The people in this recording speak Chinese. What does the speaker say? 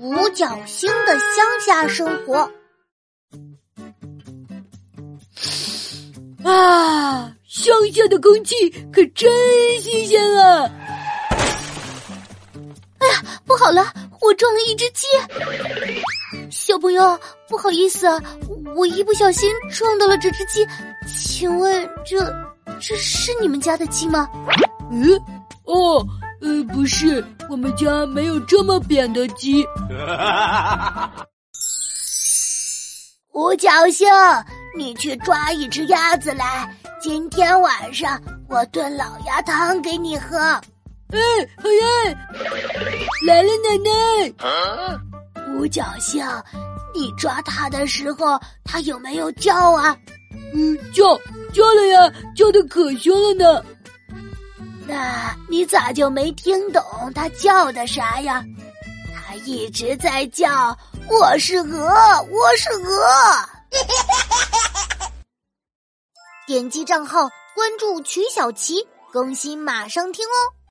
五角星的乡下生活。啊，乡下的空气可真新鲜啊！哎呀，不好了，我撞了一只鸡。小朋友，不好意思啊，我一不小心撞到了这只鸡，请问这这是你们家的鸡吗？嗯，哦，呃，不是，我们家没有这么扁的鸡。五角星，你去抓一只鸭子来，今天晚上我炖老鸭汤给你喝。哎，好呀，来了，奶奶。五角星，你抓它的时候，它有没有叫啊？嗯，叫叫了呀，叫的可凶了呢。那你咋就没听懂它叫的啥呀？它一直在叫。我是鹅，我是鹅。点击账号关注曲小琪，更新马上听哦。